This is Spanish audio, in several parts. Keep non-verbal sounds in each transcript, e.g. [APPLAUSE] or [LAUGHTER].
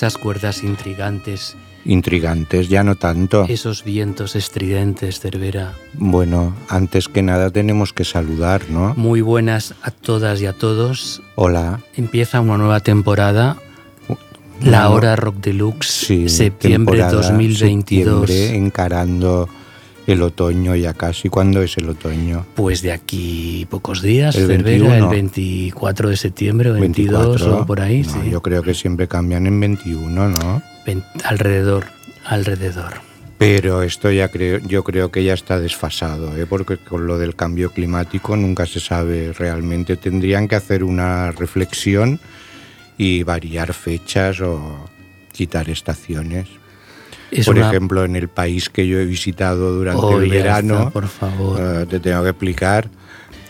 Esas cuerdas intrigantes. Intrigantes, ya no tanto. Esos vientos estridentes, Cervera. Bueno, antes que nada tenemos que saludar, ¿no? Muy buenas a todas y a todos. Hola. Empieza una nueva temporada. La hora Rock Deluxe, Sí, septiembre temporada 2022. septiembre, encarando el otoño ya casi. ¿Cuándo es el otoño? Pues de aquí pocos días, El Cervera, 21. el 24 de septiembre o 22 24. o por ahí, No, sí. Yo creo que siempre cambian en 21, ¿no? Alrededor, alrededor. Pero esto ya creo, yo creo que ya está desfasado, ¿eh? porque con lo del cambio climático nunca se sabe realmente. Tendrían que hacer una reflexión y variar fechas o quitar estaciones. Es Por una- ejemplo, en el país que yo he visitado durante Oh, el verano, está, por favor. eh, te tengo que explicar.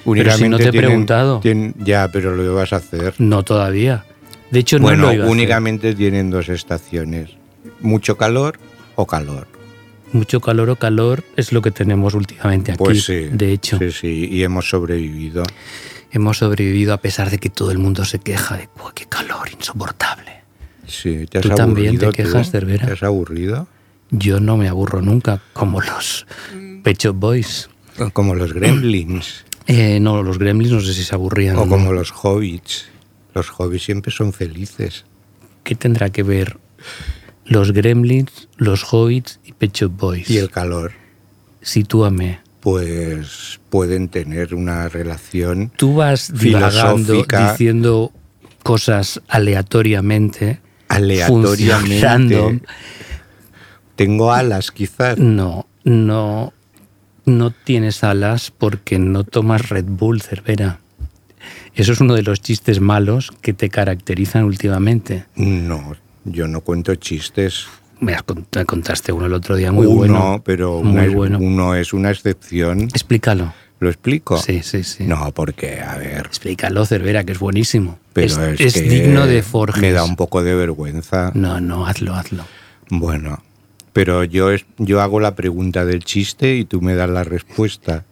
Pero si no te he tienen- preguntado. tienen- ya, pero lo vas a hacer. No todavía. De hecho, no bueno, lo iba a hacer. únicamente tienen dos estaciones. Mucho calor o calor. Mucho calor o calor es lo que tenemos últimamente aquí. Pues sí. De hecho, Sí, sí, y hemos sobrevivido. hemos sobrevivido a pesar de que todo el mundo se queja de "Buah, qué calor insoportable. Sí, ¿te has ¿Tú también te quejas, Cervera? ¿Te has aburrido? Yo no me aburro nunca, como los Pecho Boys. Como los gremlins [CLEARS THROAT] Eh, no, los Gremlins no sé si se aburrían. o ¿no? como los hobbits. Los hobbits siempre son felices. ¿Qué tendrá que ver los Gremlins, los Hobbits y Pecho Boys? Y el calor, Sitúame. pues pueden tener una relación Tú vas divagando, Filosófica. diciendo cosas aleatoriamente. Aleatoriamente. random. Tengo alas, quizás. No, no, no tienes alas porque no tomas Red Bull, Cervera. Eso es uno de los chistes malos que te caracterizan últimamente. No, yo no cuento chistes. Me contaste uno el otro día muy uno, bueno. pero muy una bueno. uno es una excepción. Explícalo. ¿Lo explico? Sí, sí, sí. No, porque, a ver, Explícalo, Cervera, que es buenísimo. pero es es, es que digno de Forges. Me da un poco de vergüenza. No, no, hazlo, hazlo. Bueno, pero yo, es- yo hago la pregunta del chiste y tú me das la respuesta.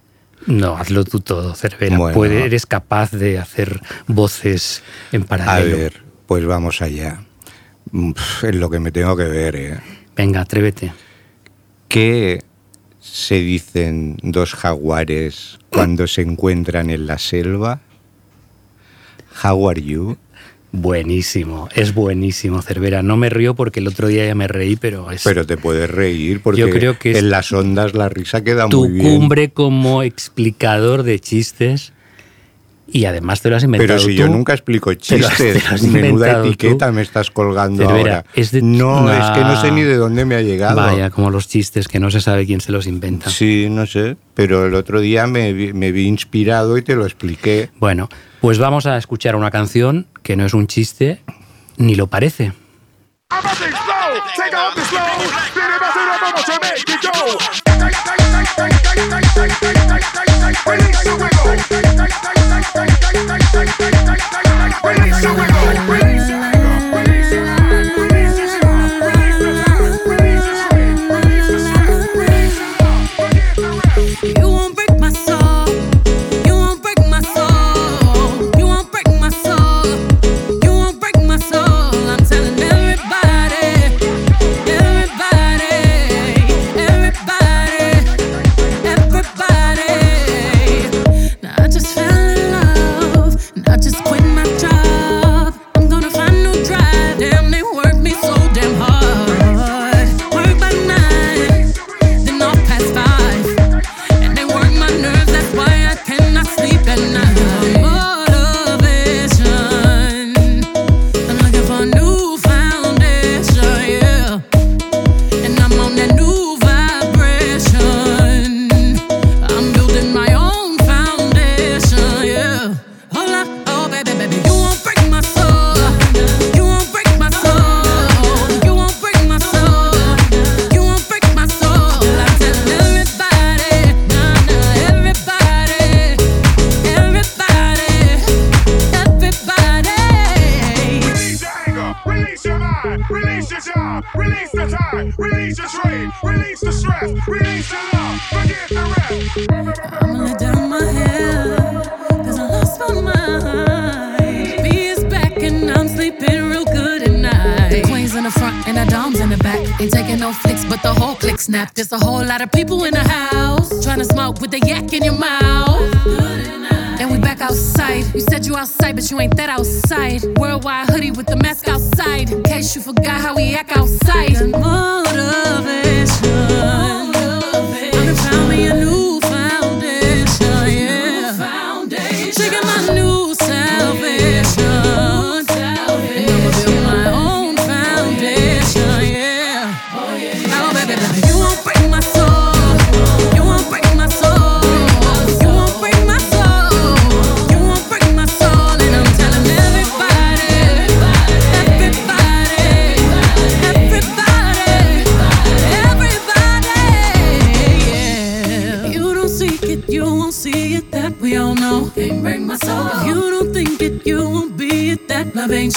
No, hazlo tú todo, Cervera. Bueno. Eres capaz de hacer voces en A paralelo. ver, pues vamos allá. Es lo que me tengo que ver, ¿eh? Venga, atrévete. ¿Qué se dicen dos jaguares cuando se encuentran en la selva? How are you? Buenísimo, es buenísimo, Cervera. No me río porque el otro día ya me reí, pero es Pero te puedes reír porque Yo creo que en las ondas la risa queda tu muy bien. cumbre como explicador de chistes y además te lo has inventado Pero si tú. yo nunca explico Te chistes, te lo has menuda inventado tú. etiqueta me estás colgando Cervera, ahora. es de- No, es que no sé ni de dónde me ha llegado. Vaya, como los chistes que no se sabe quién se los inventa. Sí, no sé, pero el otro día me, vi- me vi inspirado y te lo expliqué. Bueno, pues vamos a escuchar una canción que no es un chiste ni lo parece. Release the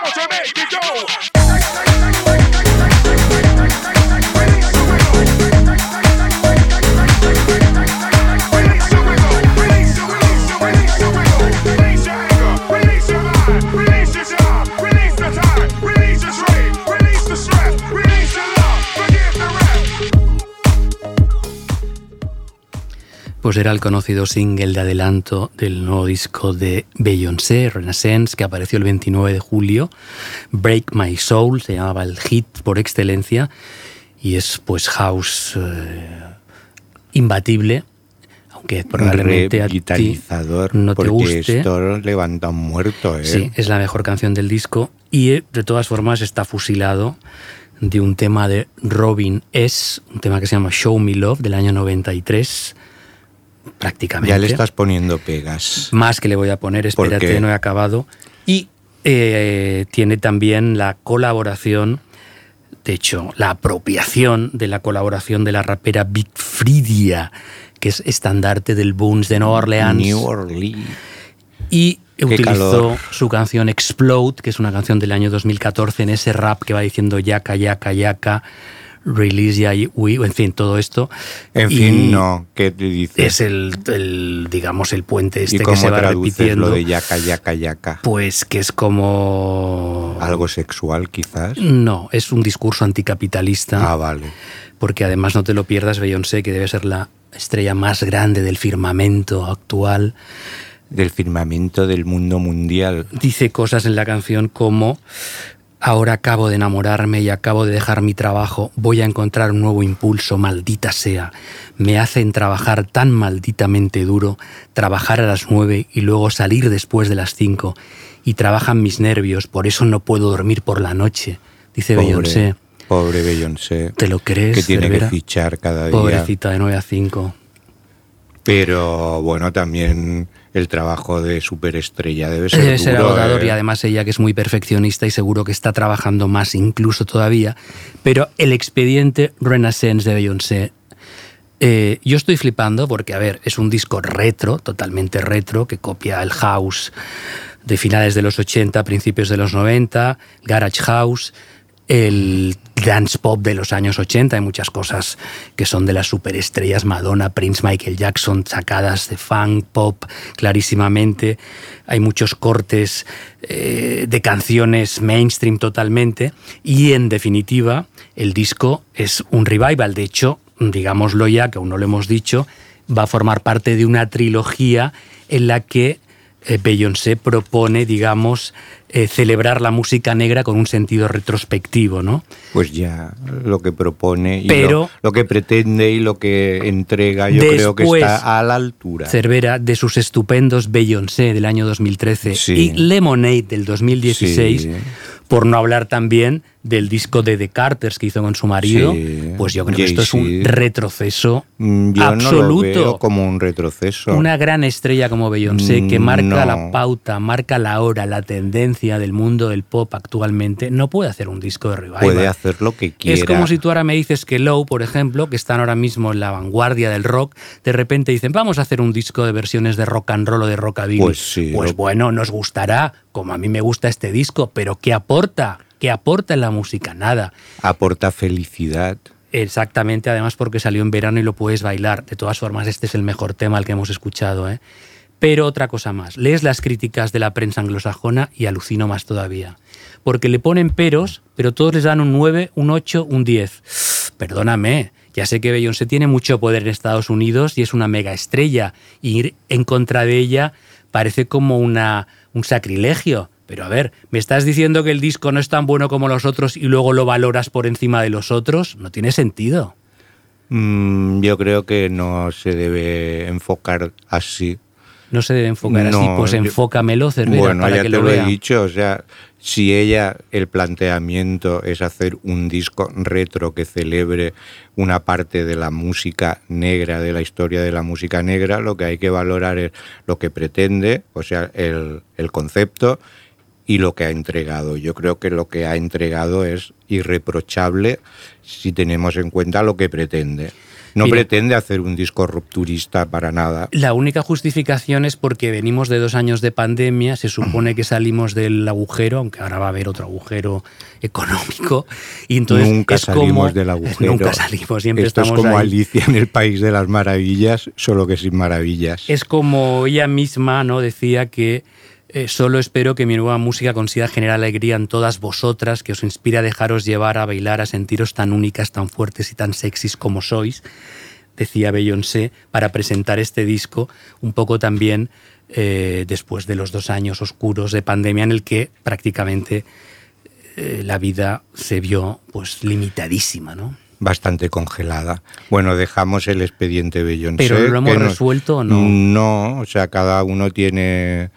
It must have up to make me go. Pues era el conocido single de adelanto del nuevo disco de Beyoncé, Renaissance, que apareció el 29 de julio. Break My Soul se llamaba el hit por excelencia y es pues house eh, imbatible, aunque probablemente a ti no te porque guste. esto levanta un muerto, ¿eh? Sí, es la mejor canción del disco y eh, de todas formas está fusilado de un tema de Robin S., un tema que se llama Show Me Love del año 93, prácticamente. Ya le estás poniendo pegas. Más que le voy a poner, ¿Por espérate, no he acabado. Y eh, tiene también la colaboración, de hecho, la apropiación de la colaboración de la rapera Big Fridia, que es estandarte del Boons de Nueva Orleans. New Orleans. Y utilizó calor. su canción Explode, que es una canción del año 2014, en ese rap que va diciendo yaca, yaca, yaca, release ya, we, en fin, todo esto. En Y fin, no. ¿Qué te dices? Es el, el, digamos, el puente ¿Y este que se va repitiendo. lo de yaca, yaca, yaca? Pues que es como... ¿Algo sexual, quizás? No, es un discurso anticapitalista. Ah, vale. Porque además no te lo pierdas, Beyoncé, que debe ser la estrella más grande del firmamento actual. Del firmamento del mundo mundial. Dice cosas en la canción como ahora acabo de enamorarme y acabo de dejar mi trabajo, voy a encontrar un nuevo impulso, maldita sea. Me hacen trabajar tan malditamente duro, trabajar a las nueve y luego salir después de las cinco. Y trabajan mis nervios, por eso no puedo dormir por la noche. Dice Beyoncé. Pobre, pobre Beyoncé. ¿Te lo crees? Que tiene Cervera? que fichar cada día. Pobrecita de 9 a 5. Pero bueno, también el trabajo de superestrella debe ser Debe ser duro, agotador ¿eh? y además ella que es muy perfeccionista y seguro que está trabajando más incluso todavía. Pero el expediente Renaissance de Beyoncé, eh, yo estoy flipando porque, a ver, es un disco retro, totalmente retro, que copia el house de finales de los 80, principios de los 90, garage house, el dance pop de los años 80, hay muchas cosas que son de las superestrellas Madonna, Prince, Michael Jackson, sacadas de funk, pop, clarísimamente. Hay muchos cortes eh, de canciones mainstream totalmente y en definitiva el disco es un revival. De hecho, digámoslo ya, que aún no lo hemos dicho, va a formar parte de una trilogía en la que eh, Beyoncé propone, digamos, eh, celebrar la música negra con un sentido retrospectivo, ¿no? Pues ya lo que propone y Pero- lo, lo que pretende y lo que entrega, yo creo que está a la altura. Cervera de sus estupendos Beyoncé del año 2013 Sí. y Lemonade del 2016, Sí. por no hablar también del disco de The Carters que hizo con su marido, Sí. pues yo creo que esto es un retroceso Mm, Yo absoluto. no lo veo como un retroceso. Una gran estrella como Beyoncé que Mm, marca no. la pauta, marca la hora, la tendencia del mundo del pop actualmente, no puede hacer un disco de revival. Puede hacer lo que quiera. Es como si tú ahora me dices que Low, por ejemplo, que están ahora mismo en la vanguardia del rock, de repente dicen, vamos a hacer un disco de versiones de rock and roll o de rockabilly. Pues sí, Pues lo- bueno, nos gustará, como a mí me gusta este disco, pero ¿qué aporta? ¿Qué aporta en la música? Nada. Aporta felicidad. Exactamente, además porque salió en verano y lo puedes bailar. De todas formas, este es el mejor tema al que hemos escuchado. ¿eh? Pero otra cosa más, lees las críticas de la prensa anglosajona y alucino más todavía. Porque le ponen peros, pero todos les dan un 9, un 8, un 10. Perdóname, ya sé que Beyoncé tiene mucho poder en Estados Unidos y es una mega estrella. Y ir en contra de ella parece como una, un sacrilegio. Pero a ver, ¿me estás diciendo que el disco no es tan bueno como los otros y luego lo valoras por encima de los otros? No tiene sentido. Mm, yo creo que no se debe enfocar así. No se debe enfocar así. Pues enfócamelo, Cervera, Bueno, para ya que te lo lo, vea. he dicho, o sea, si ella, el planteamiento es hacer un disco retro que celebre una parte de la música negra, de la historia de la música negra, lo que hay que valorar es lo que pretende, o sea, el, el concepto y lo que ha entregado. Yo creo que lo que ha entregado es irreprochable si tenemos en cuenta lo que pretende. No Mira. pretende hacer un disco rupturista para nada. La única justificación es porque venimos de dos años de pandemia, se supone que salimos del agujero, aunque ahora va a haber otro agujero económico, y entonces nunca es salimos como- del agujero. [LAUGHS] Nunca salimos, siempre Esto es estamos como ahí. Alicia en el País de las Maravillas, solo que sin maravillas. Es como ella misma no decía que eh, solo espero que mi nueva música consiga generar alegría en todas vosotras, que os inspire a dejaros llevar a bailar, a sentiros tan únicas, tan fuertes y tan sexys como sois, decía Beyoncé, para presentar este disco, un poco también eh, después de los dos años oscuros de pandemia en el que prácticamente eh, la vida se vio pues limitadísima, ¿no? Bastante congelada. Bueno, dejamos el expediente Beyoncé. Pero ¿lo hemos resuelto o no? No, o sea, cada uno tiene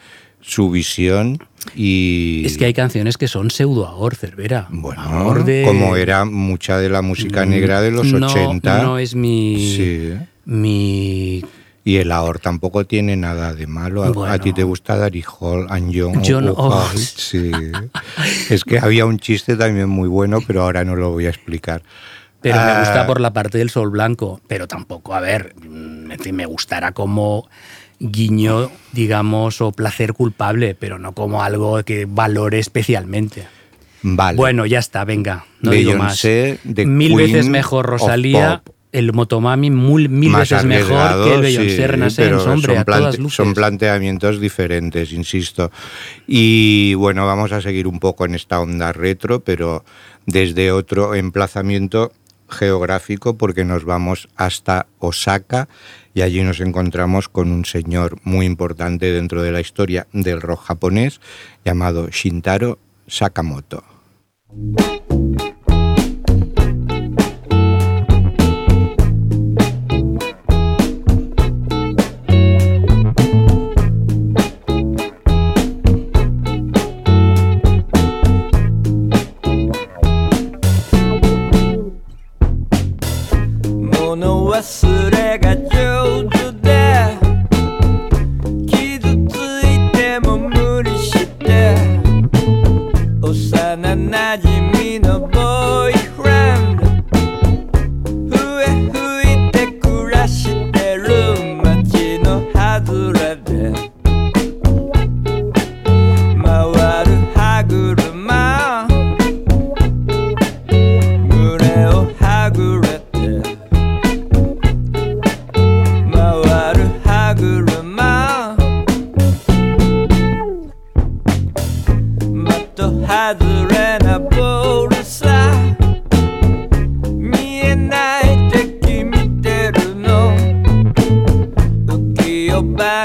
su visión y... Es que hay canciones que son pseudo Ahor, Cervera. Bueno, Ahor de- como era mucha de la música negra de los no, 80. No es mi. Sí. Mi. Y el ahor tampoco tiene nada de malo. A, Bueno. a ti te gusta Dari Hall and John John. Sí. es que había un chiste también muy bueno, pero ahora no lo voy a explicar. Pero me Ah, gusta por la parte del sol blanco. Pero tampoco, a ver, mm, me gustará como guiño, digamos, o placer culpable, pero no como algo que valore especialmente. Vale. Bueno, ya está, venga, no digo más. The Mil Queen veces mejor Rosalía, el Motomami, mil, mil Más veces mejor que el Beyoncé sí, Renaissance, hombre, son a todas luces. Son planteamientos diferentes, insisto. Y bueno, vamos a seguir un poco en esta onda retro, pero desde otro emplazamiento geográfico, porque nos vamos hasta Osaka y allí nos encontramos con un señor muy importante dentro de la historia del rock japonés llamado Shintaro Sakamoto. "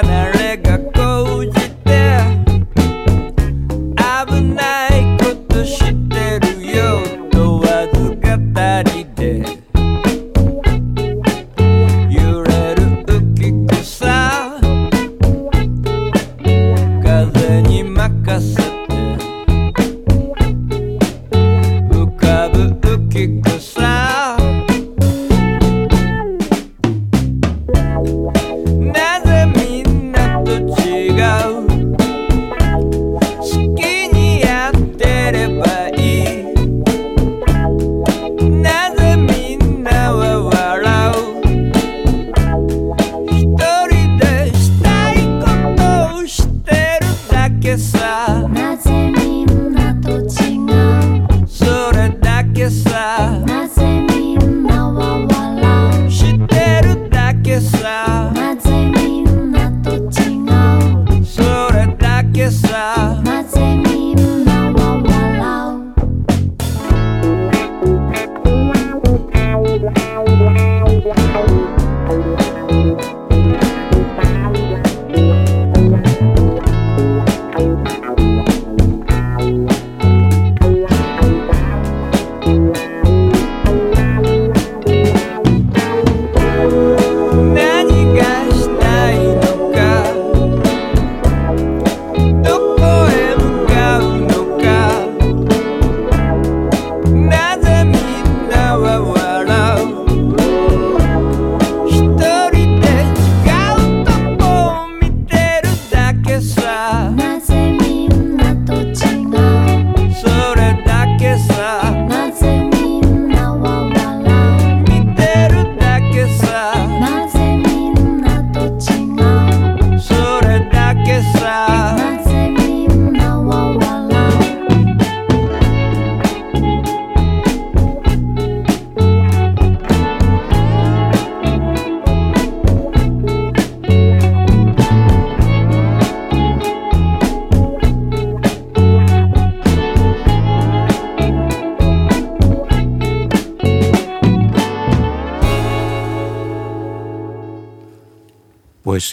America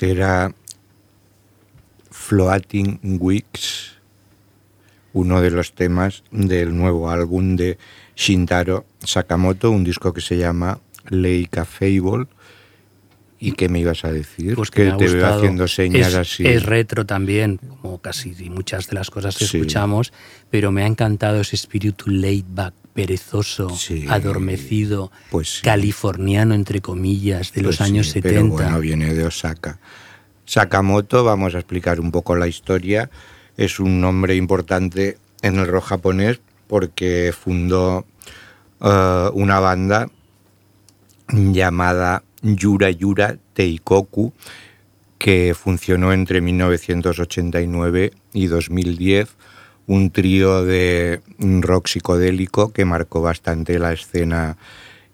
Era Floating Weeks, uno de los temas del nuevo álbum de Shintaro Sakamoto, un disco que se llama Leica Fable. ¿Y qué me ibas a decir? Pues que, te veo haciendo señas es, así. Es retro también, como casi muchas de las cosas que Sí. escuchamos, pero me ha encantado ese espíritu laid back, perezoso, Sí. adormecido, Pues sí. californiano, entre comillas, de los Pues años sí, 70. Pero bueno, viene de Osaka. Sakamoto, vamos a explicar un poco la historia, es un nombre importante en el rock japonés porque fundó eh, una banda llamada Yura Yura Teikoku que funcionó entre 1989 y 2010, un trío de rock psicodélico que marcó bastante la escena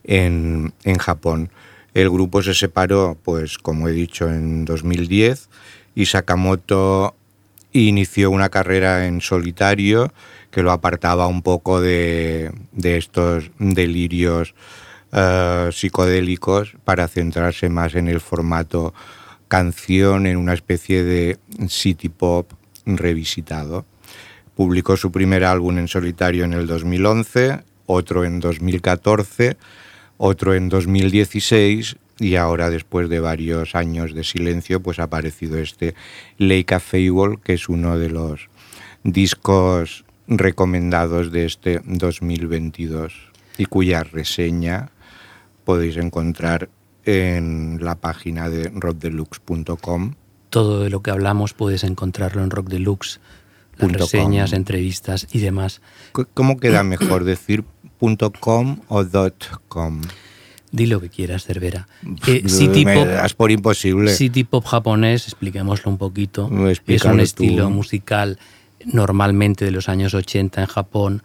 en, en Japón. El grupo se separó, pues como he dicho, en 2010 y Sakamoto inició una carrera en solitario que lo apartaba un poco de, de estos delirios eh, psicodélicos para centrarse más en el formato canción, en una especie de city pop revisitado. Publicó su primer álbum en solitario en el 2011, otro en 2014, otro en 2016 y ahora después de varios años de silencio pues ha aparecido este Leica Fable que es uno de los discos recomendados de este 2022 y cuya reseña podéis encontrar en la página de rockdeluxe.com Todo de lo que hablamos puedes encontrarlo en Rock Deluxe, las Punto reseñas, com. entrevistas y demás. ¿Cómo queda mejor decir .com o .com? Di lo que quieras, Cervera. Eh, City Me Pop, das por imposible. City Pop japonés, expliquémoslo un poquito, es un tú. estilo musical normalmente de los años 80 en Japón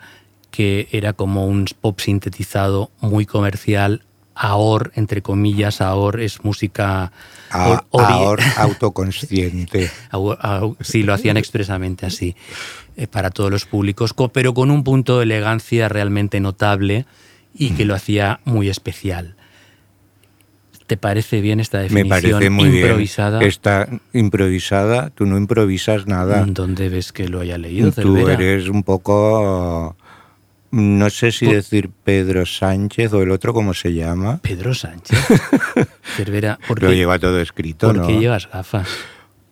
que era como un pop sintetizado muy comercial. Aor, entre comillas, Aor es música... A- or- ori- ahora [LAUGHS] autoconsciente. Au- au- Sí, lo hacían expresamente así, eh, para todos los públicos, co- pero con un punto de elegancia realmente notable y que lo hacía muy especial. ¿Te parece bien esta Me definición parece muy improvisada? bien. Está improvisada, tú no improvisas nada. ¿Dónde ves que lo haya leído, Tú Cervera? eres un poco, no sé si decir Pedro Sánchez o el otro, ¿cómo se llama? Pedro Sánchez. [LAUGHS] Cervera, ¿por Lo qué, lleva todo escrito, por ¿no? qué llevas gafas?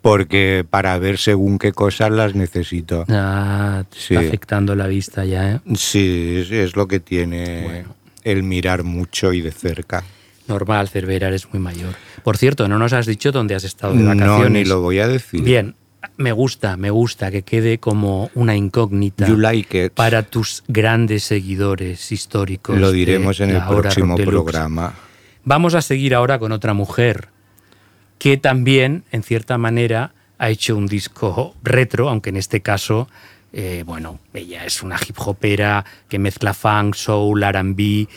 Porque para ver según qué cosas las necesito. Ah, te Sí. está afectando la vista ya, ¿eh? Sí, es, es lo que tiene Bueno. el mirar mucho y de cerca. Normal, Cervera, eres muy mayor. Por cierto, no nos has dicho dónde has estado de No, vacaciones. ni lo voy a decir. Bien, me gusta, me gusta que quede como una incógnita like para tus grandes seguidores históricos. Lo diremos en el próximo programa. Vamos a seguir ahora con otra mujer que también, en cierta manera, ha hecho un disco retro, aunque en este caso, eh, bueno, ella es una hip hopera que mezcla funk, soul, RB.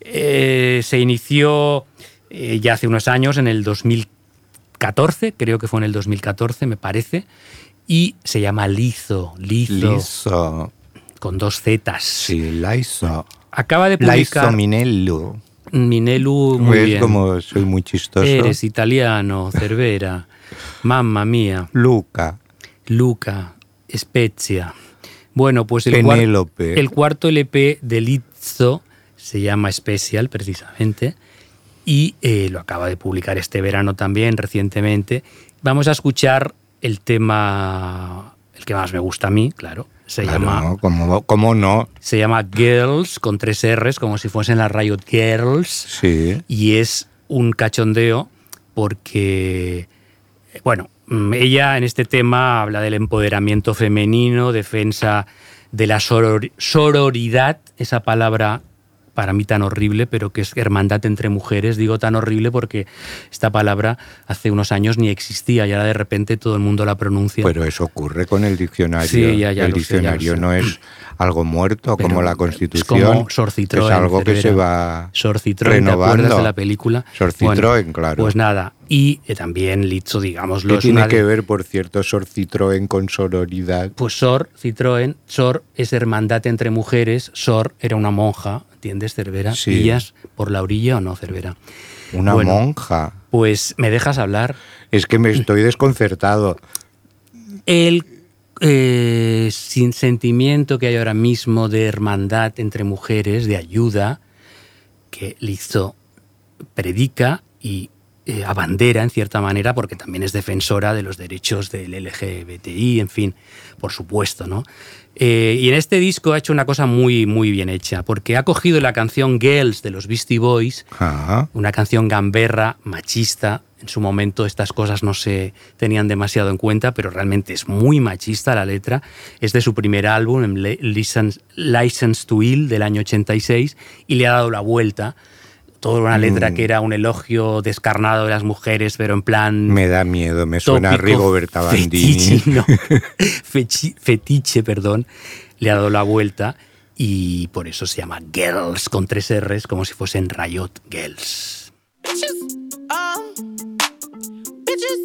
Eh, se inició eh, ya hace unos años, en el 2014, creo que fue en el 2014, me parece, y se llama Lizo, Lizo, Lizo. con dos Zetas. Sí, Lizo. Acaba de Lizo publicar Minello. Minelu, muy ¿Ves bien. como soy muy chistoso? Eres italiano, Cervera. [LAUGHS] Mamma mía. Luca. Luca. Spezia. Bueno, pues el, cuar- el cuarto LP de Lizzo se llama Special, precisamente, y eh, lo acaba de publicar este verano también, recientemente. Vamos a escuchar el tema, el que más me gusta a mí, claro. Se Claro, llama ¿cómo, cómo no? se llama Girls, con tres R's, como si fuesen las Riot Girls Sí. y es un cachondeo porque, bueno, mm, ella en este tema habla del empoderamiento femenino, defensa de la soror- sororidad, esa palabra para mí tan horrible, pero que es hermandad entre mujeres. Digo tan horrible porque esta palabra hace unos años ni existía y ahora de repente todo el mundo la pronuncia. Pero eso ocurre con el diccionario. Sí, ya, ya el lo sé, ya diccionario no es algo muerto Pero como la es Constitución. como Sor Citroën, es algo que se va Sor Citroën, ¿te renovando. acuerdas de la película? Sor Bueno, claro. Pues nada, y eh, también Lizzo, digámoslo, ¿Qué es tiene que ver, por cierto, Sor Citroën con sororidad? Pues Sor Citroën, Sor es hermandad entre mujeres, Sor era una monja ¿entiendes, Cervera? Sí. ¿Pillas por la orilla o no, Cervera? Una Bueno. monja. Pues me dejas hablar. Es que me estoy desconcertado. El eh, sin sentimiento que hay ahora mismo de hermandad entre mujeres, de ayuda, que Lizzo predica y eh, abandera en cierta manera, porque también es defensora de los derechos del LGBTI, en fin, por supuesto, ¿no? Eh, y en este disco ha hecho una cosa muy, muy bien hecha, porque ha cogido la canción Girls de los Beastie Boys, Ah, una canción gamberra, machista. En su momento estas cosas no se tenían demasiado en cuenta, pero realmente es muy machista la letra. Es de su primer álbum, License, License to Ill, del año 86, y le ha dado la vuelta. Toda una letra Mm. que era un elogio descarnado de las mujeres, pero en plan me da miedo, me suena a Rigoberta Bandini. Fetiche, [LAUGHS] no, [LAUGHS] fechi- fetiche, perdón, le ha dado la vuelta y por eso se llama Girls con tres R's, como si fuesen Riot Girls. bitches, um, bitches,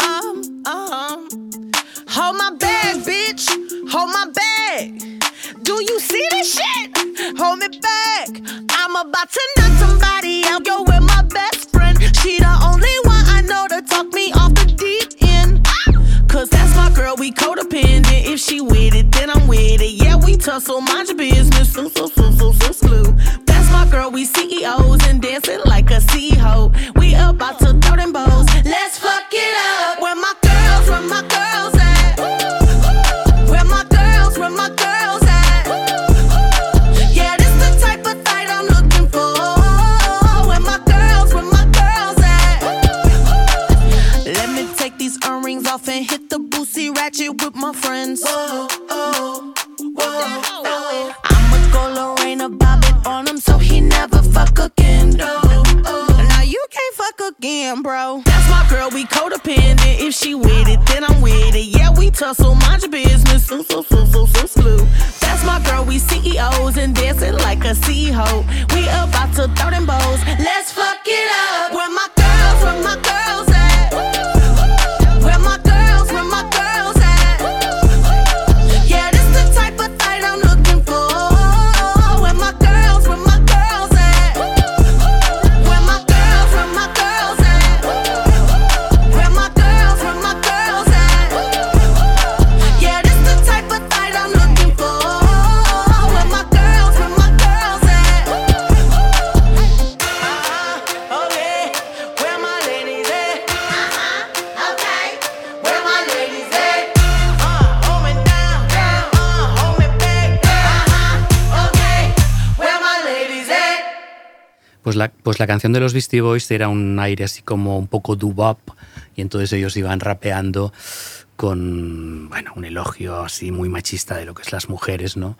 um, um. Hold my bag, bitch. Hold my bag. Do you see this shit? Hold me back. I'm about to knock somebody out. Yo, with my best friend. She the only one I know to talk me off the deep end. Cause that's my girl, we codependent. If she with it, then I'm with it. Yeah, we tussle, mind your business. So, so, so, so, so, slew. That's my girl, we CEOs and dancing like a CEO. We about to throw them bows. Boosie ratchet with my friends. Whoa, oh, whoa. I'ma go Lorena Bobbitt on him so he never fuck again. No, oh. now you can't fuck again, bro. That's my girl, we codependent. If she with it, then I'm with it. Yeah, we tussle, mind your business. So, so, so, so, so, slew. That's my girl, we CEOs and dancing like a CEO. We about to throw them bows. Let's fuck it up. Where my girls, where my girls Pues la, canción de los Beastie Boys era un aire así como un poco doo-wop y entonces ellos iban rapeando con bueno, un elogio así muy machista de lo que es las mujeres, ¿no?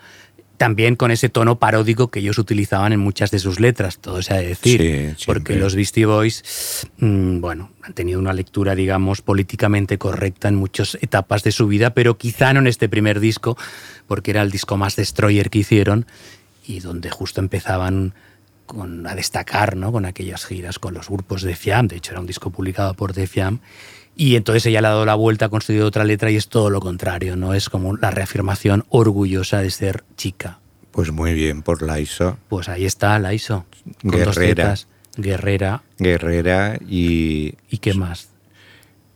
También con ese tono paródico que ellos utilizaban en muchas de sus letras, todo se ha de decir, Sí, porque los Beastie Boys, mm, bueno, han tenido una lectura, digamos, políticamente correcta en muchas etapas de su vida, pero quizá no en este primer disco, porque era el disco más destroyer que hicieron y donde justo empezaban con, a destacar ¿no? con aquellas giras con los grupos de Fiam, de hecho era un disco publicado por The Fiam, y entonces ella le ha dado la vuelta, ha construido otra letra y es todo lo contrario, no es como la reafirmación orgullosa de ser chica. Pues muy bien por la ISO, Pues ahí está la ISO, con dos Guerrera. guerrera Guerrera y y qué más,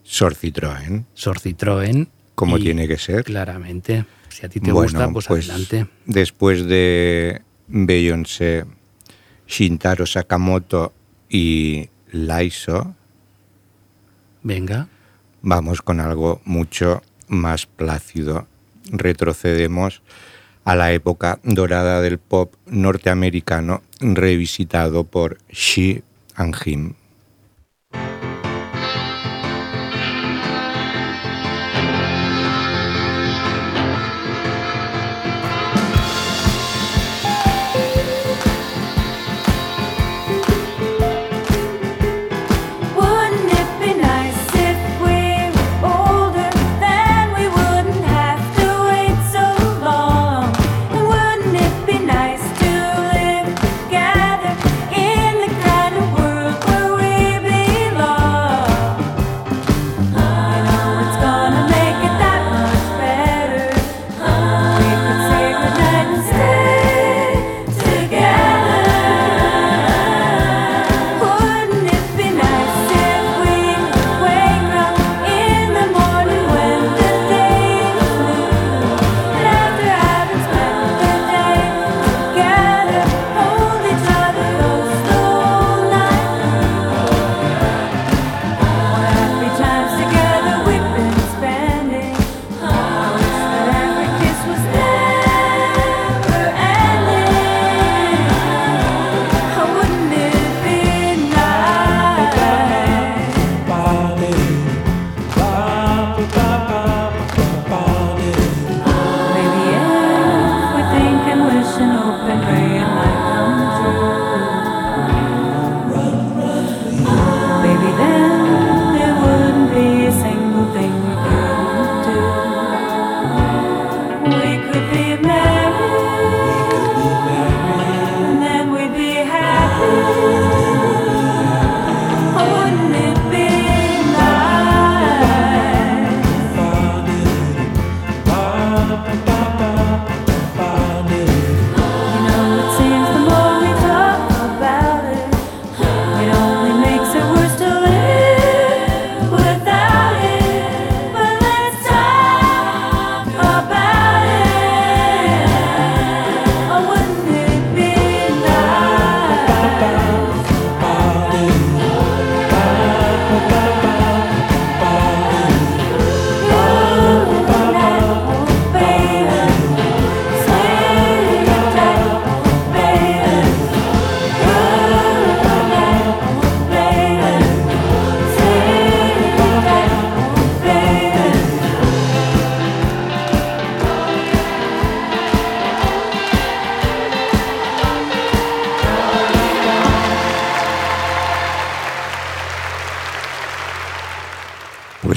Sor Citroën, Sor Citroën. como tiene que ser. Claramente, si a ti te bueno, gusta, pues, pues adelante. después de Beyoncé, Shintaro Sakamoto y Laiso, Venga, vamos con algo mucho más plácido. Retrocedemos a la época dorada del pop norteamericano revisitado por She and Him.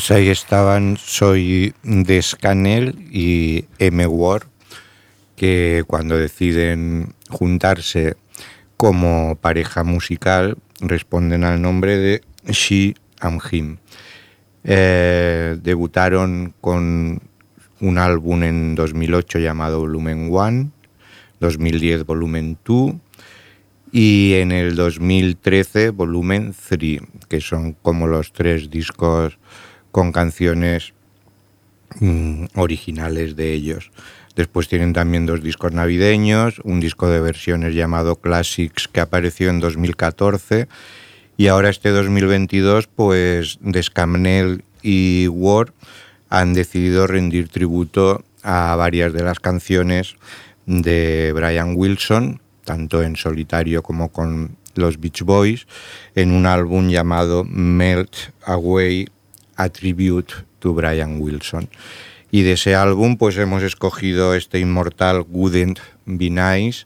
Ahí estaban Soy de Scanel y M. Ward, que cuando deciden juntarse como pareja musical responden al nombre de She and Him. Eh, debutaron con un álbum en 2008 llamado Volumen 1, 2010 Volumen 2 y en el 2013 Volumen 3, que son como los tres discos con canciones mm, originales de ellos. Después tienen también dos discos navideños, un disco de versiones llamado Classics que apareció en 2014 y ahora este 2022 pues Descamnel y Ward han decidido rendir tributo a varias de las canciones de Brian Wilson, tanto en solitario como con los Beach Boys, en un álbum llamado Melt Away a Tribute to Brian Wilson. Y de ese álbum pues hemos escogido este inmortal Wouldn't Be Nice,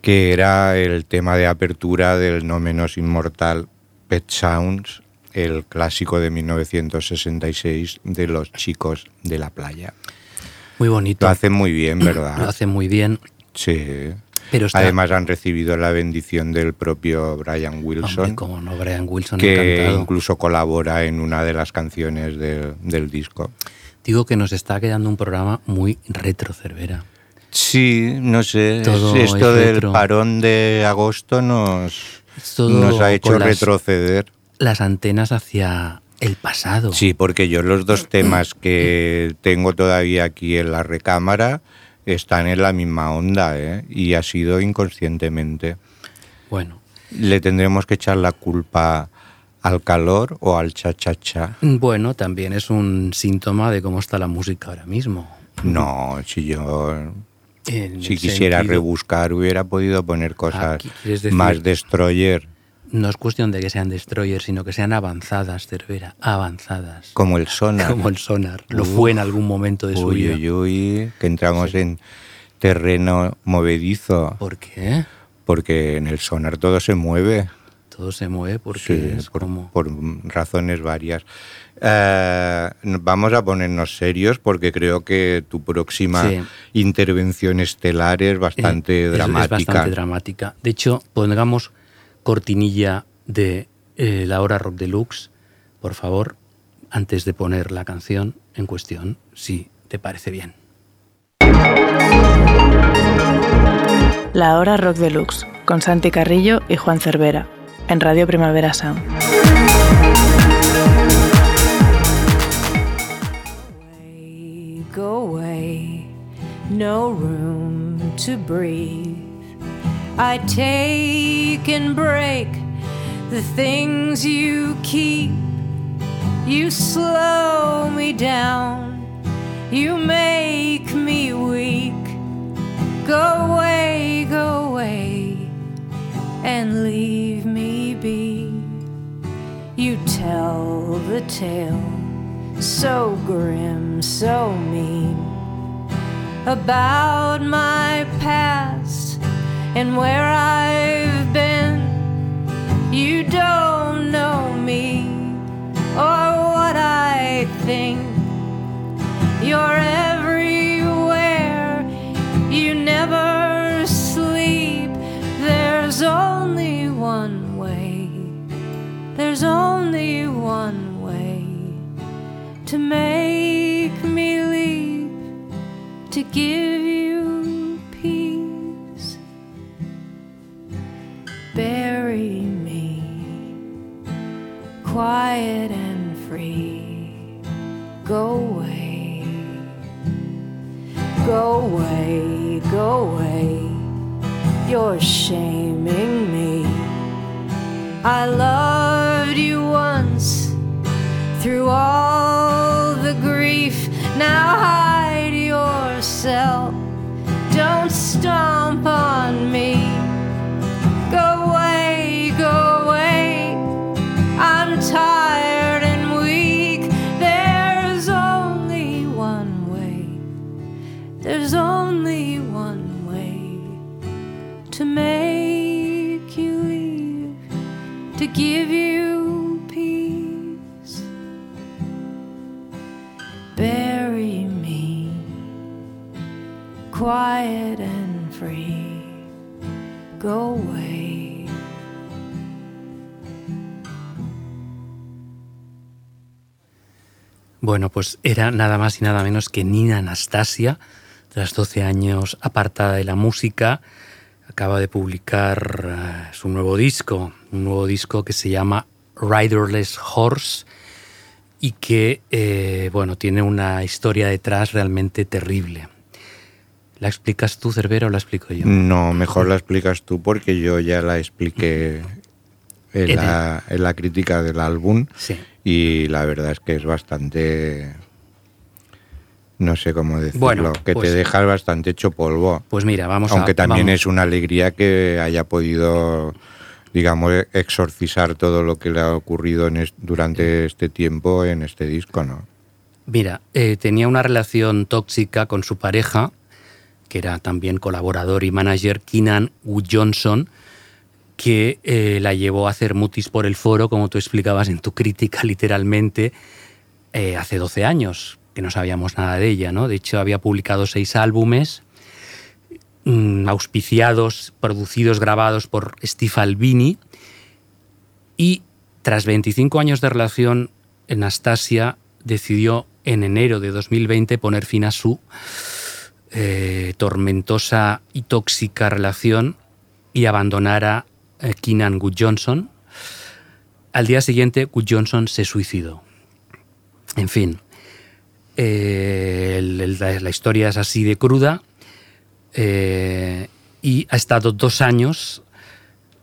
que era el tema de apertura del no menos inmortal Pet Sounds, el clásico de 1966 de los chicos de la playa. Muy bonito. Lo hacen muy bien, ¿verdad? Lo hace muy bien. Sí. Pero está, Además han recibido la bendición del propio Brian Wilson, hombre, como no, Brian Wilson que encantado. incluso colabora en una de las canciones del, del disco. Digo que nos está quedando un programa muy retro, Cervera. Sí, no sé, Todo esto es del retro. parón de agosto nos, ha hecho las- retroceder. Las antenas hacia el pasado. Sí, porque yo los dos temas que [CLEARS THROAT] tengo todavía aquí en la recámara están en la misma onda, ¿eh? y ha sido inconscientemente. Bueno, ¿Le tendremos que echar la culpa al calor o al cha-cha-cha? bueno, también es un síntoma de cómo está la música ahora mismo. No, si yo En si quisiera sentido- rebuscar hubiera podido poner cosas Aquí quieres decir- más destroyer, No es cuestión de que sean destroyers, sino que sean avanzadas, Cervera, avanzadas. como el sonar. Como el sonar. Lo Uf. fue en algún momento de su vida. uy, uy, que entramos en terreno movedizo, ¿Por qué? porque en el sonar todo se mueve. Todo se mueve porque Sí, es por, como... por razones varias. Eh, vamos a ponernos serios porque creo que tu próxima Sí. intervención estelar es bastante Eh, es- dramática. Es bastante dramática. De hecho, pongamos cortinilla de eh, la hora rock deluxe, por favor, antes de poner la canción en cuestión, si te parece bien. La hora rock deluxe con Santi Carrillo y Juan Cervera en Radio Primavera Sound. Go away, no room to breathe. I take and break the things you keep. You slow me down, you make me weak. Go away, go away, and leave me be. You tell the tale so grim, so mean about my and where I've been. You don't know me or what I think. You're everywhere, you never sleep. There's only one way, there's only one way to make You're shaming me. I loved you once through all the grief. Now hide yourself. Don't stomp Bueno, pues era nada más y nada menos que Nina Anastasia, tras 12 años apartada de la música, acaba de publicar eh, su nuevo disco, un nuevo disco que se llama Riderless Horse y que, eh, bueno, tiene una historia detrás realmente terrible. ¿La explicas tú, Cervera, o la explico yo? No, mejor la explicas tú porque yo ya la expliqué [LAUGHS] en la, en la crítica del álbum Sí. y la verdad es que es bastante, no sé cómo decirlo, Bueno, que pues- te dejas bastante hecho polvo. Pues mira, vamos a... Aunque también vamos- es una alegría que haya podido, digamos, exorcizar todo lo que le ha ocurrido en es- durante este tiempo en este disco, ¿no? Mira, eh, tenía una relación tóxica con su pareja, que era también colaborador y manager, Keenan Johnson, que eh, la llevó a hacer mutis por el foro, como tú explicabas en tu crítica literalmente, eh, hace 12 años, que no sabíamos nada de ella, ¿no? De hecho, había publicado seis álbumes, mm, auspiciados, producidos, grabados por Steve Albini, y tras 25 años de relación, Anastasia decidió en enero de 2020 poner fin a su eh, tormentosa y tóxica relación y abandonar a Keenan Good Johnson. Al día siguiente, Good Johnson se suicidó. En fin, eh, la historia es así de cruda eh, y ha estado dos años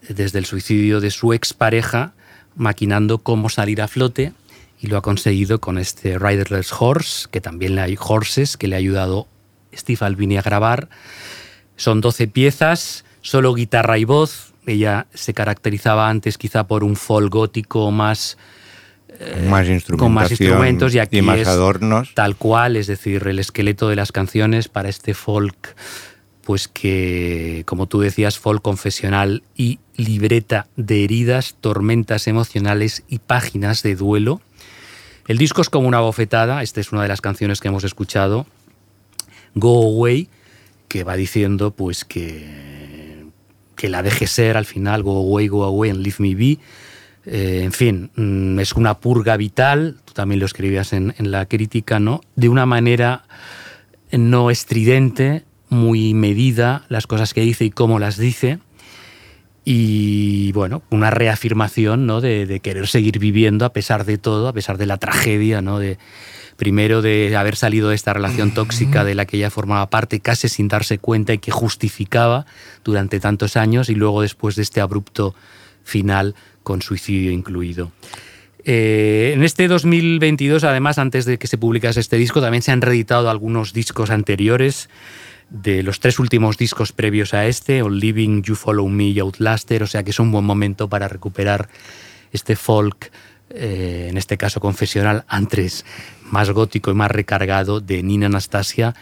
desde el suicidio de su expareja maquinando cómo salir a flote y lo ha conseguido con este Riderless Horse, que también le hay Horses, que le ha ayudado Steve Albini a grabar. Son 12 piezas, solo guitarra y voz. Ella se caracterizaba antes quizá por un folk gótico más Con más Eh, con más instrumentos y aquí más es adornos. tal cual, es decir, el esqueleto de las canciones para este folk, pues que, como tú decías, folk confesional y libreta de heridas, tormentas emocionales y páginas de duelo. El disco es como una bofetada, esta es una de las canciones que hemos escuchado, Go Away, que va diciendo pues que, que la deje ser al final, Go Away, Go Away and Leave Me Be. Eh, en fin, mm, es una purga vital, tú también lo escribías en, en la crítica, ¿no? De una manera no estridente, muy medida, las cosas que dice y cómo las dice. Y bueno, una reafirmación ¿no? de, de querer seguir viviendo a pesar de todo, a pesar de la tragedia, ¿no? De, primero de haber salido de esta relación tóxica de la que ella formaba parte casi sin darse cuenta y que justificaba durante tantos años y luego después de este abrupto final con suicidio incluido. Eh, en este 2022, además, antes de que se publicase este disco, también se han reeditado algunos discos anteriores de los tres últimos discos previos a este, o Living, You Follow Me Outlaster, o sea que es un buen momento para recuperar este folk, eh, en este caso confesional, antes más gótico y más recargado de Nina Anastasia,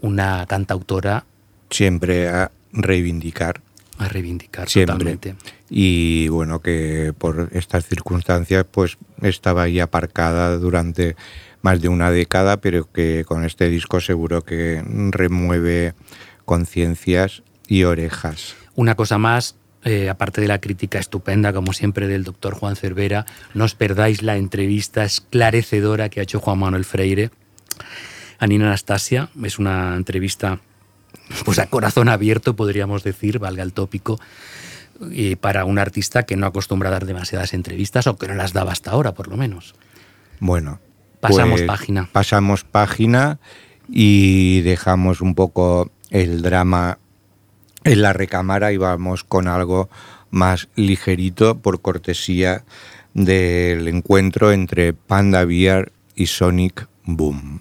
una cantautora Siempre a reivindicar. a reivindicar Siempre. totalmente. Y bueno, que por estas circunstancias pues estaba ahí aparcada durante más de una década, pero que con este disco seguro que remueve conciencias y orejas. Una cosa más, eh, aparte de la crítica estupenda, como siempre, del doctor Juan Cervera, no os perdáis la entrevista esclarecedora que ha hecho Juan Manuel Freire a Nina Anastasia. Es una entrevista pues a corazón abierto, podríamos decir, valga el tópico, y para un artista que no acostumbra a dar demasiadas entrevistas o que no las daba hasta ahora, por lo menos. Bueno, Pasamos pues, página. Pasamos página y dejamos un poco el drama en la recámara y vamos con algo más ligerito por cortesía del encuentro entre Panda Bear y Sonic Boom.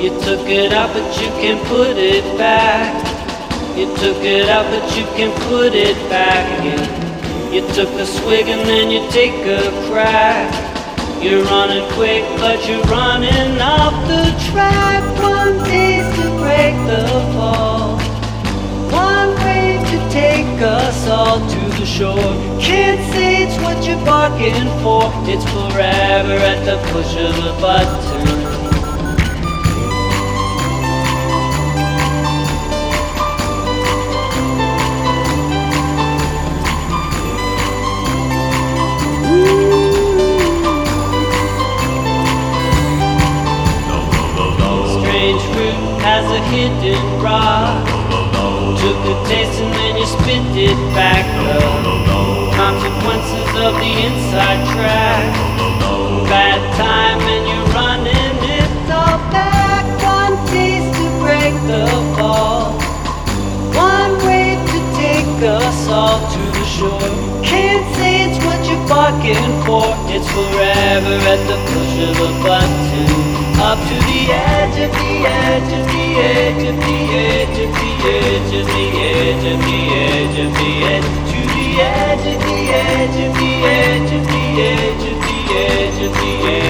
You took it but you put it back. You took it out, but you can put it back again. You took a swig and then you take a crack. You're running quick, but you're running off the track. One day's to break the fall. One way to take us all to the shore. Can't say it's what you're barking for. It's forever at the push of a button. Hidden rod. Took a taste and then you spit it back up. Consequences of the inside track. Bad time what for. It's forever at the push of a button. Up to the edge of the edge of the edge of the edge of the edge of the edge of the edge of the edge to the edge of the edge of the edge of the edge of the edge of the edge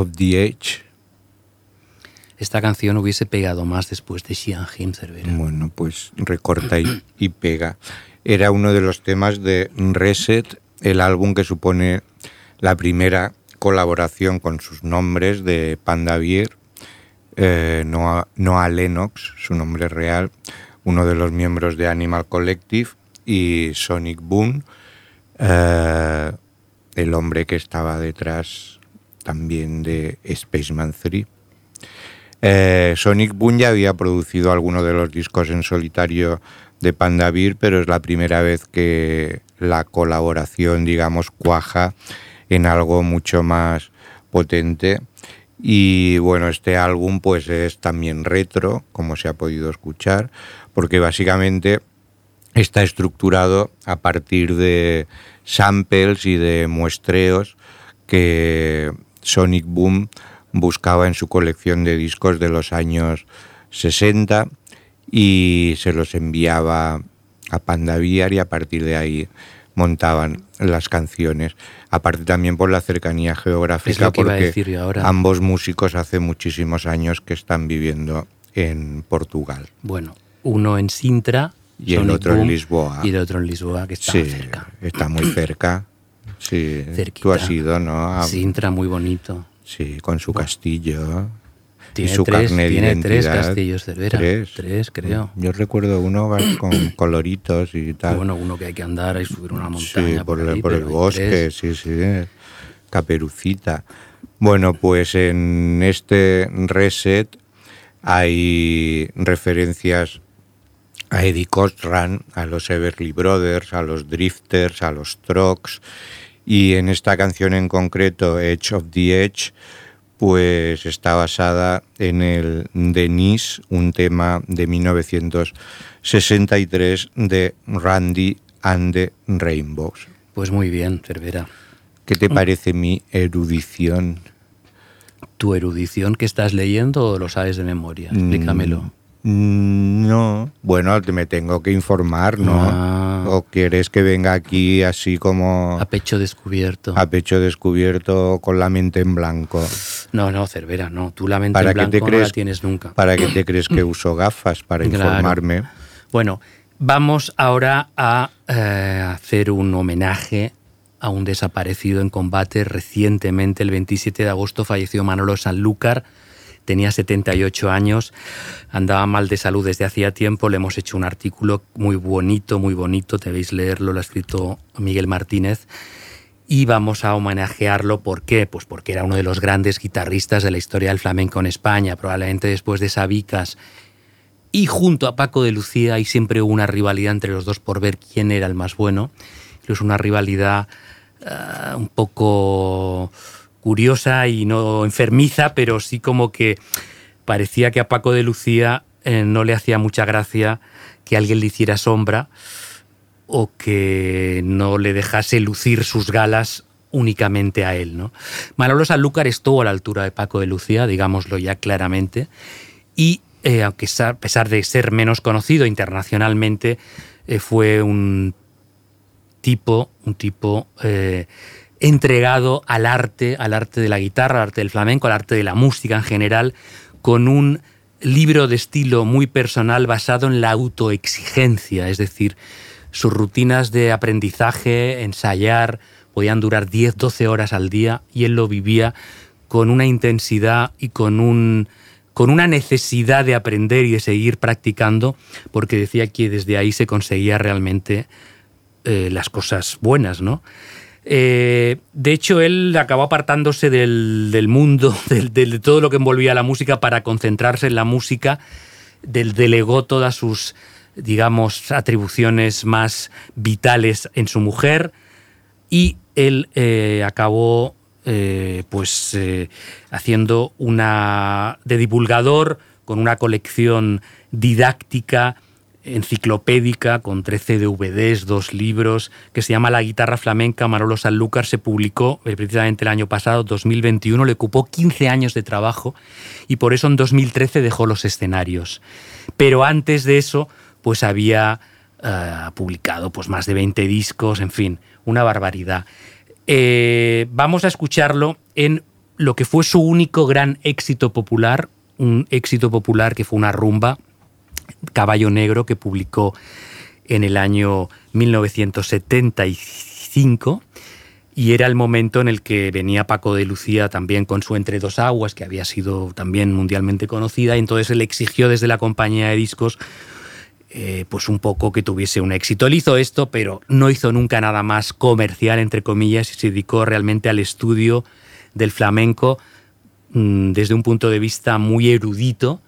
of the Edge. Esta canción hubiese pegado más después de Xian Jim Cervera. Bueno, pues recorta y, y pega. Era uno de los temas de Reset, el álbum que supone la primera colaboración con sus nombres de Panda Beer, eh, Noah, Noah Lennox, su nombre real, uno de los miembros de Animal Collective, y Sonic Boom, eh, el hombre que estaba detrás también de Spaceman 3. Eh, Sonic Boom ya había producido algunos de los discos en solitario de Panda Beer, pero es la primera vez que la colaboración, digamos, cuaja en algo mucho más potente. Y bueno, este álbum pues es también retro, como se ha podido escuchar, porque básicamente está estructurado a partir de samples y de muestreos que Sonic Boom buscaba en su colección de discos de los años 60 y se los enviaba a Pandaviar y a partir de ahí montaban las canciones. Aparte también por la cercanía geográfica, lo que iba a porque decir yo ahora. ambos músicos hace muchísimos años que están viviendo en Portugal. Bueno, uno en Sintra Y el otro en Lisboa. Y el otro en Lisboa, que está sí, cerca. está muy cerca. Sí, Cerquita. tú has ido, ¿no? A- Sintra, muy bonito. Sí, con su castillo. Tiene y su tres- carnet de tiene tres castillos, Cervera. Tres. Tres, creo. Yo recuerdo uno con [CLEARS THROAT] coloritos y tal. Bueno, uno que hay que andar y subir una montaña. sí, por, el- ahí, por el pero hay bosque, sí, sí. Caperucita. Bueno, pues en este reset hay referencias a Eddie Cochran, a los Everly Brothers, a los Drifters, a los Trucks. Y en esta canción en concreto, Edge of the Edge, pues está basada en el Denise, un tema de 1963 de Randy and the Rainbows. Pues muy bien, Cervera. ¿Qué te parece mi erudición? ¿Tu erudición que estás leyendo o lo sabes de memoria? Explícamelo. Mm, No, bueno, me tengo que informar, ¿no? Ah. ¿O quieres que venga aquí así como A pecho descubierto. a pecho descubierto con la mente en blanco? No, no, Cervera, no. Tú la mente ¿Para en te blanco no la tienes nunca. ¿Para qué te crees que uso gafas? [CLEARS THROAT] Para Claro. informarme. Bueno, vamos ahora a eh, hacer un homenaje a un desaparecido en combate. Recientemente, el 27 de agosto, falleció Manolo Sanlúcar. Tenía 78 años, andaba mal de salud desde hacía tiempo. Le hemos hecho un artículo muy bonito, muy bonito. Debéis leerlo, lo ha escrito Miguel Martínez. Y vamos a homenajearlo, ¿por qué? Pues porque era uno de los grandes guitarristas de la historia del flamenco en España, probablemente después de Sabicas y junto a Paco de Lucía hay siempre una rivalidad entre los dos por ver quién era el más bueno. Es una rivalidad ah, un poco curiosa y no enfermiza, pero sí como que parecía que a Paco de Lucía eh, no le hacía mucha gracia que alguien le hiciera sombra o que no le dejase lucir sus galas únicamente a él. ¿no? Manolo Sanlúcar estuvo a la altura de Paco de Lucía, digámoslo ya claramente, y eh, aunque a pesar de ser menos conocido internacionalmente, eh, fue un tipo, un tipo entregado al arte, al arte de la guitarra, al arte del flamenco, al arte de la música en general, con un libro de estilo muy personal basado en la autoexigencia, es decir, sus rutinas de aprendizaje, ensayar, podían durar 10, 12 horas al día y él lo vivía con una intensidad y con un con una necesidad de aprender y de seguir practicando, porque decía que desde ahí se conseguía realmente eh, las cosas buenas, ¿no? Eh, de hecho, él acabó apartándose del, del mundo, [LAUGHS] de todo lo que envolvía la música para concentrarse en la música, del, delegó todas sus, digamos, atribuciones más vitales en su mujer y él eh, acabó eh, pues haciendo una de divulgador con una colección didáctica enciclopédica con 13 DVDs, dos libros, que se llama La guitarra flamenca Manolo Sanlúcar, se publicó eh, precisamente el año pasado, 2021, le ocupó 15 años de trabajo y por eso en 2013 dejó los escenarios. Pero antes de eso, pues había eh, publicado pues más de 20 discos, en fin, una barbaridad. Eh, vamos a escucharlo en lo que fue su único gran éxito popular, un éxito popular que fue una rumba, Caballo Negro, que publicó en el año 1975 y era el momento en el que venía Paco de Lucía también con su Entre dos aguas, que había sido también mundialmente conocida, y entonces él exigió desde la compañía de discos eh, pues un poco que tuviese un éxito. Él hizo esto, pero no hizo nunca nada más comercial, entre comillas, y se dedicó realmente al estudio del flamenco mm, desde un punto de vista muy erudito,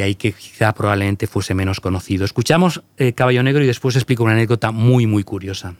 de ahí que quizá probablemente fuese menos conocido. Escuchamos eh, Caballo Negro y después explico una anécdota muy, muy curiosa.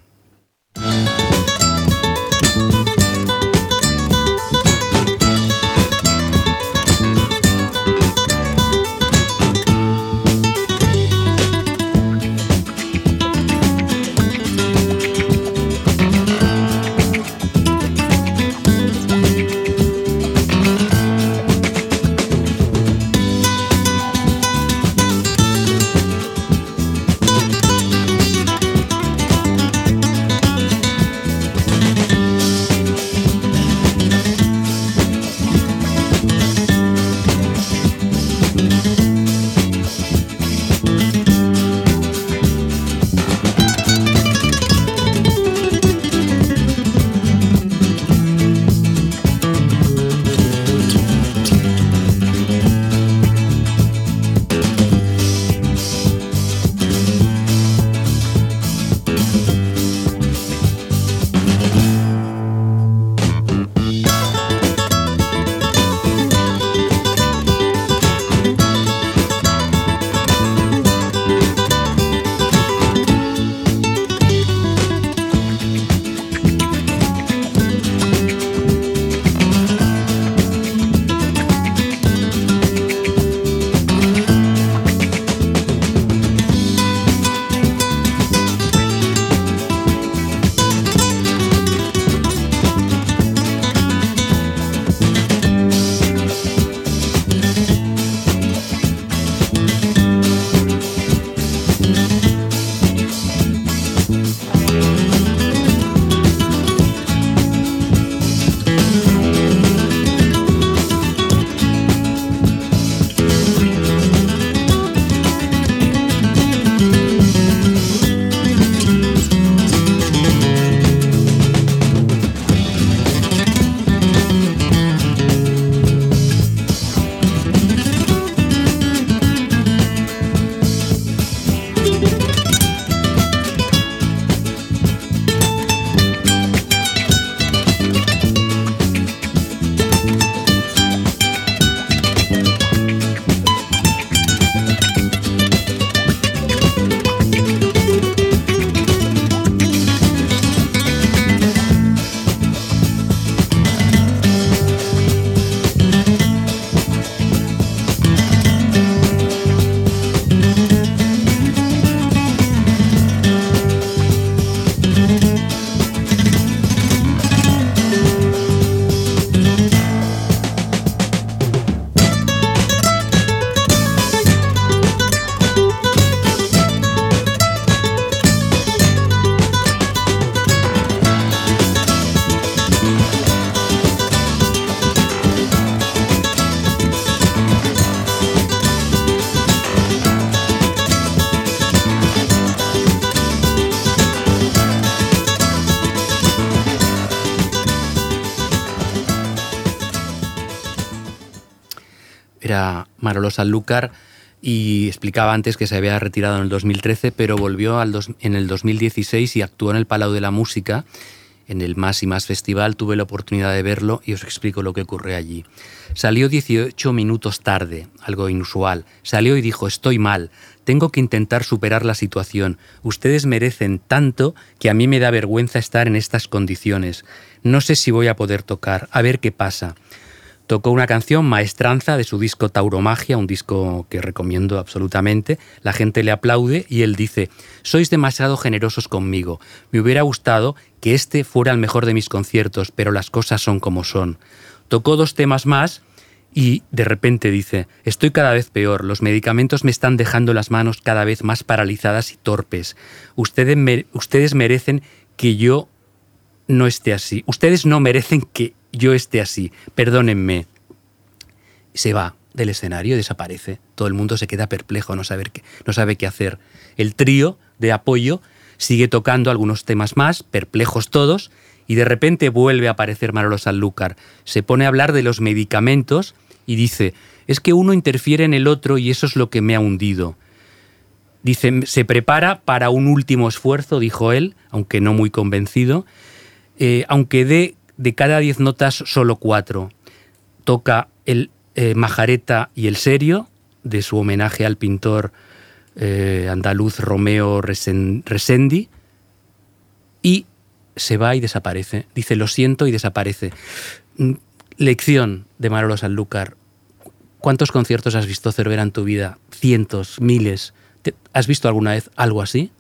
Era Manolo Sanlúcar y explicaba antes que se había retirado en el 2013, pero volvió en el 2016 y actuó en el Palau de la Música, en el Más y Más Festival. Tuve la oportunidad de verlo y os explico lo que ocurrió allí. Salió 18 minutos tarde, algo inusual. Salió y dijo, estoy mal, tengo que intentar superar la situación. Ustedes merecen tanto que a mí me da vergüenza estar en estas condiciones. No sé si voy a poder tocar, a ver qué pasa. Tocó una canción maestranza de su disco Tauromagia, un disco que recomiendo absolutamente. La gente le aplaude y él dice, sois demasiado generosos conmigo. Me hubiera gustado que este fuera el mejor de mis conciertos, pero las cosas son como son. Tocó dos temas más y de repente dice, estoy cada vez peor, los medicamentos me están dejando las manos cada vez más paralizadas y torpes. Ustedes, ustedes merecen que yo no esté así. Ustedes no merecen que yo esté así. Perdónenme. Se va del escenario, desaparece. Todo el mundo se queda perplejo, no, saber qué, no sabe qué hacer. El trío de apoyo sigue tocando algunos temas más, perplejos todos, y de repente vuelve a aparecer Manolo Sanlúcar. Se pone a hablar de los medicamentos y dice, es que uno interfiere en el otro y eso es lo que me ha hundido. Dice, se prepara para un último esfuerzo, dijo él, aunque no muy convencido, eh, aunque dé de cada diez notas solo cuatro. Toca el eh, Majareta y el Serio, de su homenaje al pintor eh, andaluz Romeo Resen- Resendi, y se va y desaparece. Dice, lo siento y desaparece. Mm, Lección de Manolo Sanlúcar. ¿Cuántos conciertos has visto Cervera en tu vida? Cientos, miles. ¿Te- ¿Has visto alguna vez algo así?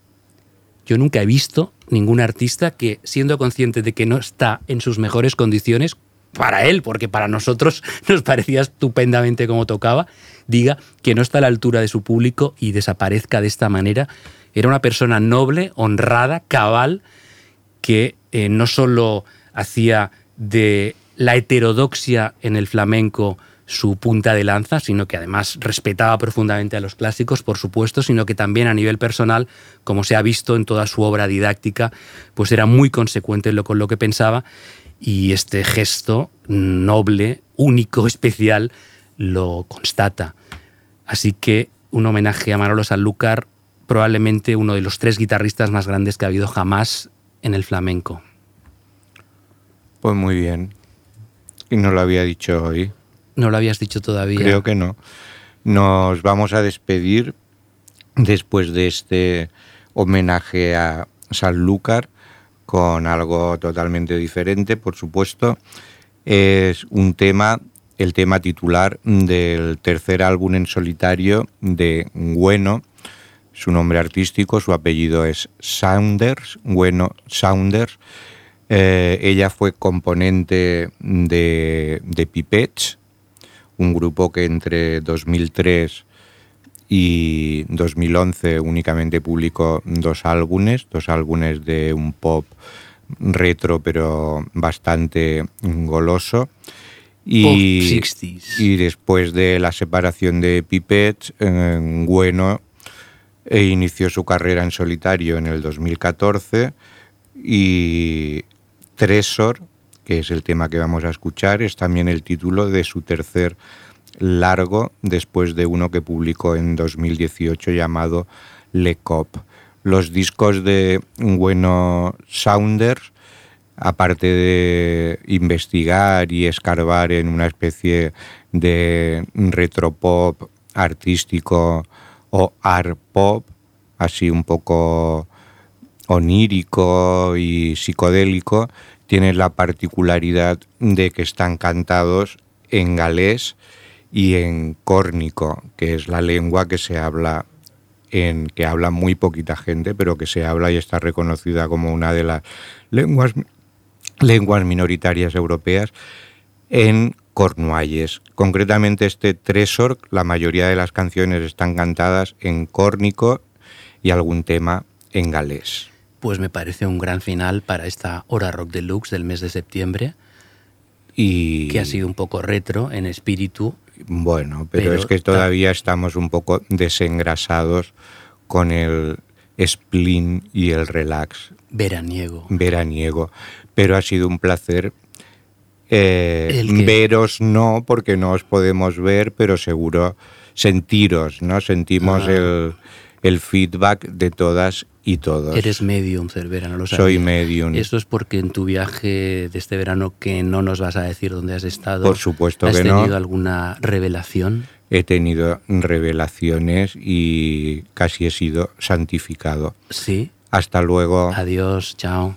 Yo nunca he visto ningún artista que, siendo consciente de que no está en sus mejores condiciones, para él, porque para nosotros [LAUGHS] nos parecía estupendamente como tocaba, diga que no está a la altura de su público y desaparezca de esta manera. Era una persona noble, honrada, cabal, que eh, no solo hacía de la heterodoxia en el flamenco su punta de lanza, sino que además respetaba profundamente a los clásicos, por supuesto, sino que también a nivel personal, como se ha visto en toda su obra didáctica, pues era muy consecuente con lo que pensaba y este gesto noble, único, especial, lo constata. Así que un homenaje a Manolo Sanlúcar, probablemente uno de los tres guitarristas más grandes que ha habido jamás en el flamenco. Pues muy bien. Y no lo había dicho hoy. No lo habías dicho todavía. Creo que no. Nos vamos a despedir después de este homenaje a Sanlúcar con algo totalmente diferente, por supuesto. Es un tema, el tema titular del tercer álbum en solitario de Bueno. Su nombre artístico, su apellido es Saunders, Bueno Saunders. Eh, ella fue componente de, de un grupo que entre 2003 y 2011 únicamente publicó dos álbumes, dos álbumes de un pop retro pero bastante goloso. Y, Pop 60s. y después de la separación de Pipet, eh, Bueno e inició su carrera en solitario en el 2014 y Tresor, que es el tema que vamos a escuchar, es también el título de su tercer largo después de uno que publicó en 2018 llamado Le Cop. Los discos de Bueno Saunders, aparte de investigar y escarbar en una especie de retropop artístico o art pop, así un poco onírico y psicodélico, tiene la particularidad de que están cantados en galés y en córnico, que es la lengua que se habla en que habla muy poquita gente, pero que se habla y está reconocida como una de las lenguas lenguas minoritarias europeas en Cornualles. Concretamente este Tresor, la mayoría de las canciones están cantadas en córnico y algún tema en galés. Pues me parece un gran final para esta hora rock deluxe del mes de septiembre, Y que ha sido un poco retro en espíritu. Bueno, pero, Pero es que todavía estamos un poco desengrasados con el spleen y el relax Veraniego. veraniego. Pero ha sido un placer Eh, veros no, porque no os podemos ver, pero seguro sentiros, ¿no? Sentimos Ah. el, el feedback de todas y todos. Eres medium, Cervera, no lo sabía. Soy medium. Eso es porque en tu viaje de este verano, que no nos vas a decir dónde has estado, Por supuesto ¿has que no. tenido alguna revelación? He tenido revelaciones y casi he sido santificado. Sí. Hasta luego. Adiós, chao.